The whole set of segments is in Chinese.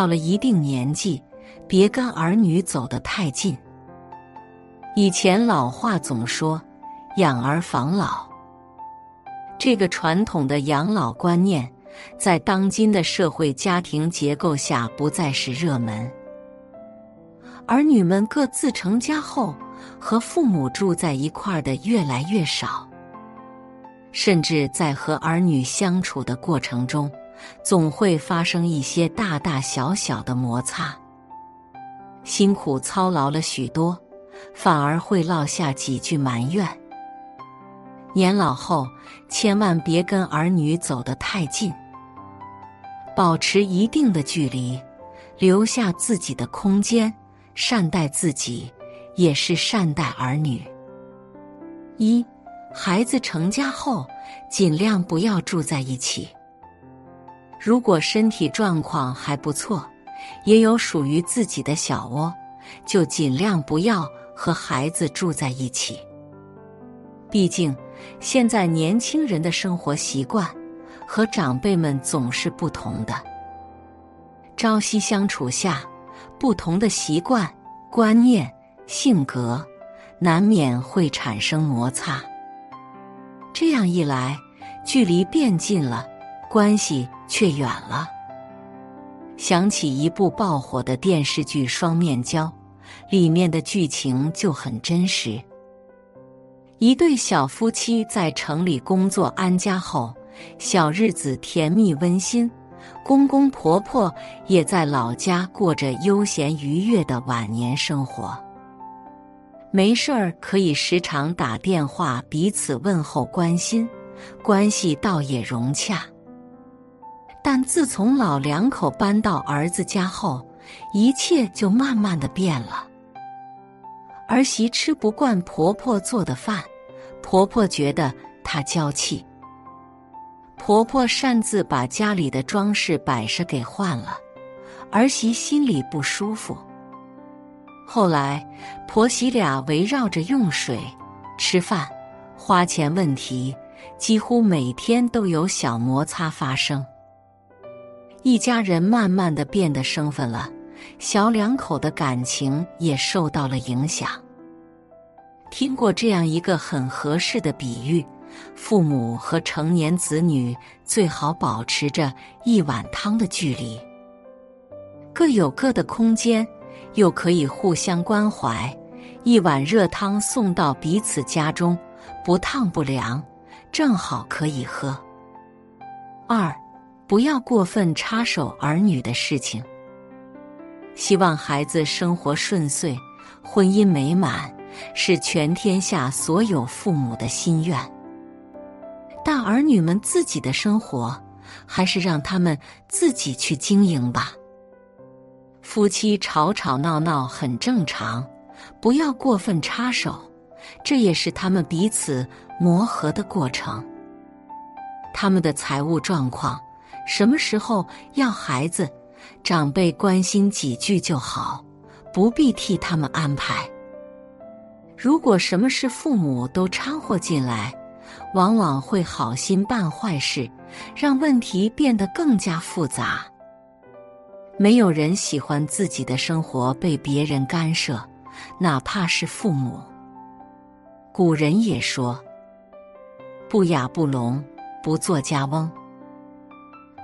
到了一定年纪，别跟儿女走得太近。以前老话总说“养儿防老”，这个传统的养老观念，在当今的社会家庭结构下不再是热门。儿女们各自成家后，和父母住在一块儿的越来越少，甚至在和儿女相处的过程中，总会发生一些大大小小的摩擦。辛苦操劳了许多，反而会落下几句埋怨。年老后，千万别跟儿女走得太近，保持一定的距离，留下自己的空间。善待自己，也是善待儿女。一，孩子成家后，尽量不要住在一起。如果身体状况还不错，也有属于自己的小窝，就尽量不要和孩子住在一起。毕竟，现在年轻人的生活习惯和长辈们总是不同的，朝夕相处下。不同的习惯、观念、性格，难免会产生摩擦。这样一来，距离变近了，关系却远了。想起一部爆火的电视剧《双面胶》，里面的剧情就很真实。一对小夫妻在城里工作安家后，小日子甜蜜温馨。公公婆婆也在老家过着悠闲愉悦的晚年生活，没事儿可以时常打电话彼此问候关心，关系倒也融洽。但自从老两口搬到儿子家后，一切就慢慢的变了。儿媳吃不惯婆婆做的饭，婆婆觉得她娇气。婆婆擅自把家里的装饰摆设给换了，儿媳心里不舒服。后来，婆媳俩围绕着用水、吃饭、花钱问题，几乎每天都有小摩擦发生。一家人慢慢的变得生分了，小两口的感情也受到了影响。听过这样一个很合适的比喻。父母和成年子女最好保持着一碗汤的距离，各有各的空间，又可以互相关怀。一碗热汤送到彼此家中，不烫不凉，正好可以喝。二，不要过分插手儿女的事情。希望孩子生活顺遂，婚姻美满，是全天下所有父母的心愿。但儿女们自己的生活，还是让他们自己去经营吧。夫妻吵吵闹闹很正常，不要过分插手，这也是他们彼此磨合的过程。他们的财务状况，什么时候要孩子，长辈关心几句就好，不必替他们安排。如果什么事父母都掺和进来，往往会好心办坏事，让问题变得更加复杂。没有人喜欢自己的生活被别人干涉，哪怕是父母。古人也说：“不雅不聋，不做家翁。”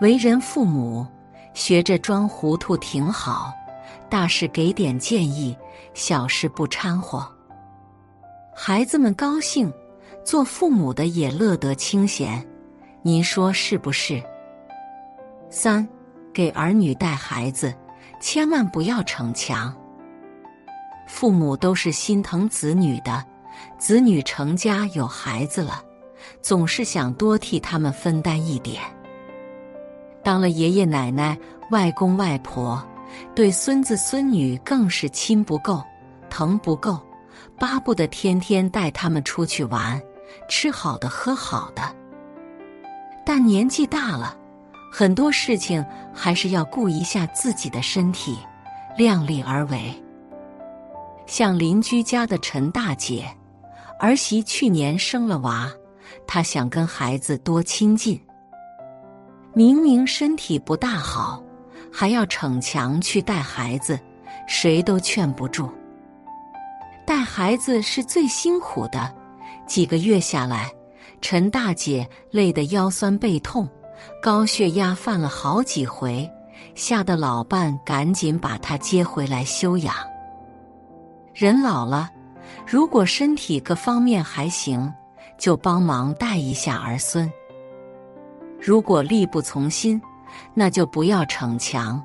为人父母，学着装糊涂挺好，大事给点建议，小事不掺和。孩子们高兴。做父母的也乐得清闲，您说是不是？三，给儿女带孩子，千万不要逞强。父母都是心疼子女的，子女成家有孩子了，总是想多替他们分担一点。当了爷爷奶奶、外公外婆，对孙子孙女更是亲不够，疼不够，巴不得天天带他们出去玩。吃好的，喝好的，但年纪大了，很多事情还是要顾一下自己的身体，量力而为。像邻居家的陈大姐，儿媳去年生了娃，她想跟孩子多亲近。明明身体不大好，还要逞强去带孩子，谁都劝不住。带孩子是最辛苦的，几个月下来，陈大姐累得腰酸背痛，高血压犯了好几回，吓得老伴赶紧把她接回来休养。人老了，如果身体各方面还行，就帮忙带一下儿孙；如果力不从心，那就不要逞强。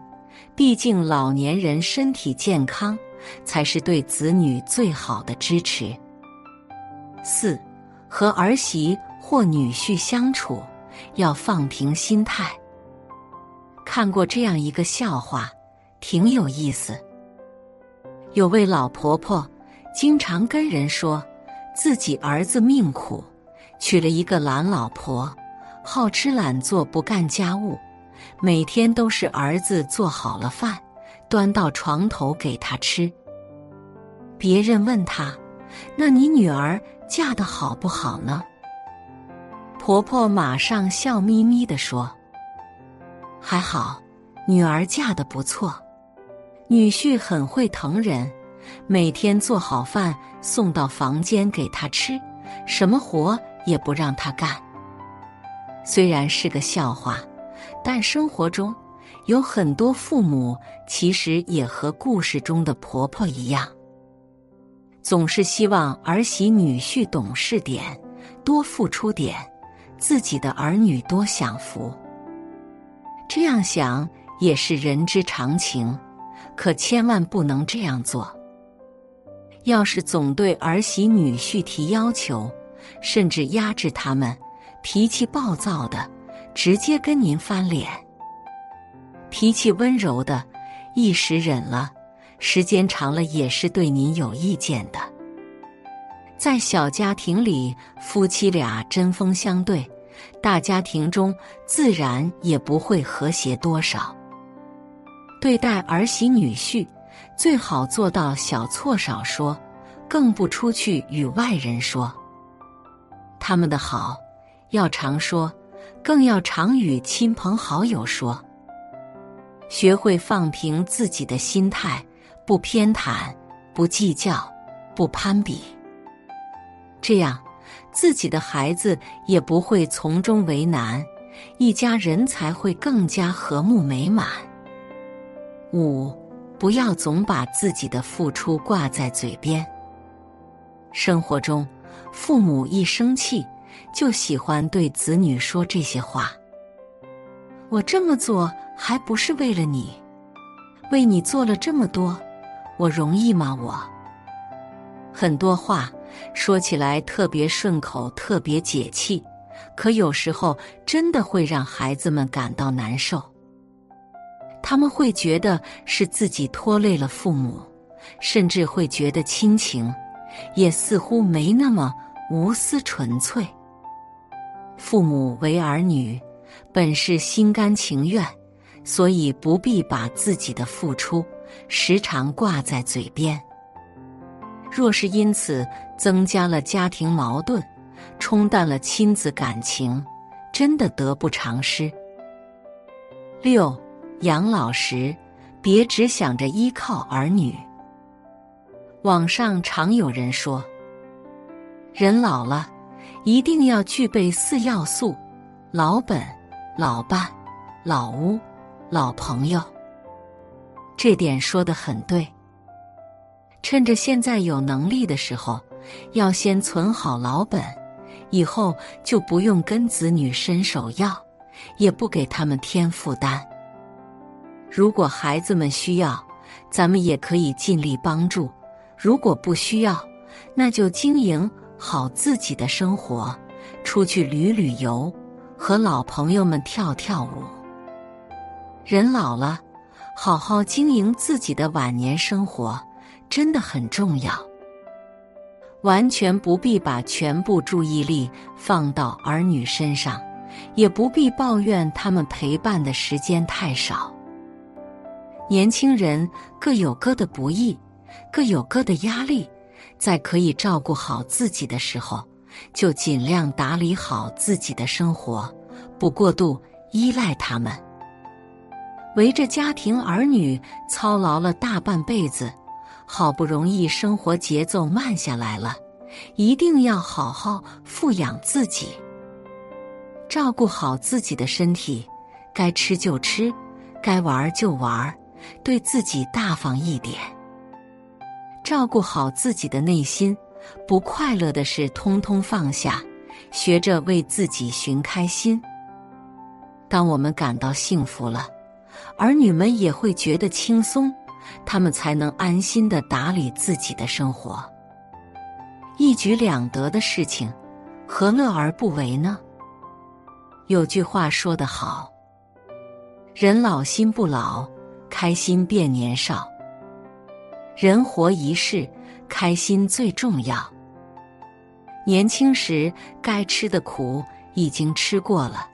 毕竟老年人身体健康。才是对子女最好的支持。四，和儿媳或女婿相处要放平心态。看过这样一个笑话，挺有意思。有位老婆婆经常跟人说，自己儿子命苦，娶了一个懒老婆，好吃懒做，不干家务，每天都是儿子做好了饭。端到床头给他吃。别人问他：“那你女儿嫁的好不好呢？”婆婆马上笑眯眯的说：“还好，女儿嫁的不错。女婿很会疼人，每天做好饭送到房间给他吃，什么活也不让他干。”虽然是个笑话，但生活中。有很多父母其实也和故事中的婆婆一样，总是希望儿媳女婿懂事点，多付出点，自己的儿女多享福。这样想也是人之常情，可千万不能这样做。要是总对儿媳女婿提要求，甚至压制他们，脾气暴躁的，直接跟您翻脸。脾气温柔的，一时忍了，时间长了也是对您有意见的。在小家庭里，夫妻俩针锋相对，大家庭中自然也不会和谐多少。对待儿媳女婿，最好做到小错少说，更不出去与外人说。他们的好要常说，更要常与亲朋好友说。学会放平自己的心态，不偏袒，不计较，不攀比，这样自己的孩子也不会从中为难，一家人才会更加和睦美满。五，不要总把自己的付出挂在嘴边。生活中，父母一生气，就喜欢对子女说这些话：“我这么做。”还不是为了你，为你做了这么多，我容易吗？我很多话说起来特别顺口，特别解气，可有时候真的会让孩子们感到难受。他们会觉得是自己拖累了父母，甚至会觉得亲情也似乎没那么无私纯粹。父母为儿女，本是心甘情愿。所以不必把自己的付出时常挂在嘴边。若是因此增加了家庭矛盾，冲淡了亲子感情，真的得不偿失。六，养老时别只想着依靠儿女。网上常有人说，人老了一定要具备四要素：老本、老伴、老屋。老朋友，这点说的很对。趁着现在有能力的时候，要先存好老本，以后就不用跟子女伸手要，也不给他们添负担。如果孩子们需要，咱们也可以尽力帮助；如果不需要，那就经营好自己的生活，出去旅旅游，和老朋友们跳跳舞。人老了，好好经营自己的晚年生活，真的很重要。完全不必把全部注意力放到儿女身上，也不必抱怨他们陪伴的时间太少。年轻人各有各的不易，各有各的压力，在可以照顾好自己的时候，就尽量打理好自己的生活，不过度依赖他们。围着家庭儿女操劳了大半辈子，好不容易生活节奏慢下来了，一定要好好富养自己，照顾好自己的身体，该吃就吃，该玩就玩，对自己大方一点，照顾好自己的内心，不快乐的事通通放下，学着为自己寻开心。当我们感到幸福了。儿女们也会觉得轻松，他们才能安心的打理自己的生活。一举两得的事情，何乐而不为呢？有句话说得好：“人老心不老，开心变年少。”人活一世，开心最重要。年轻时该吃的苦已经吃过了，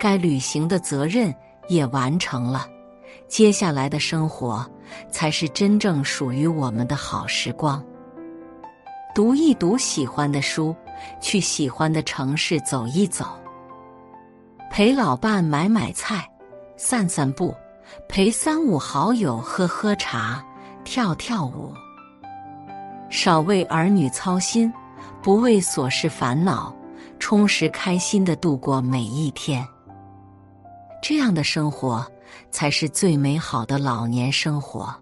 该履行的责任。也完成了，接下来的生活才是真正属于我们的好时光。读一读喜欢的书，去喜欢的城市走一走，陪老伴买买菜、散散步，陪三五好友喝喝茶、跳跳舞。少为儿女操心，不为琐事烦恼，充实开心的度过每一天。这样的生活，才是最美好的老年生活。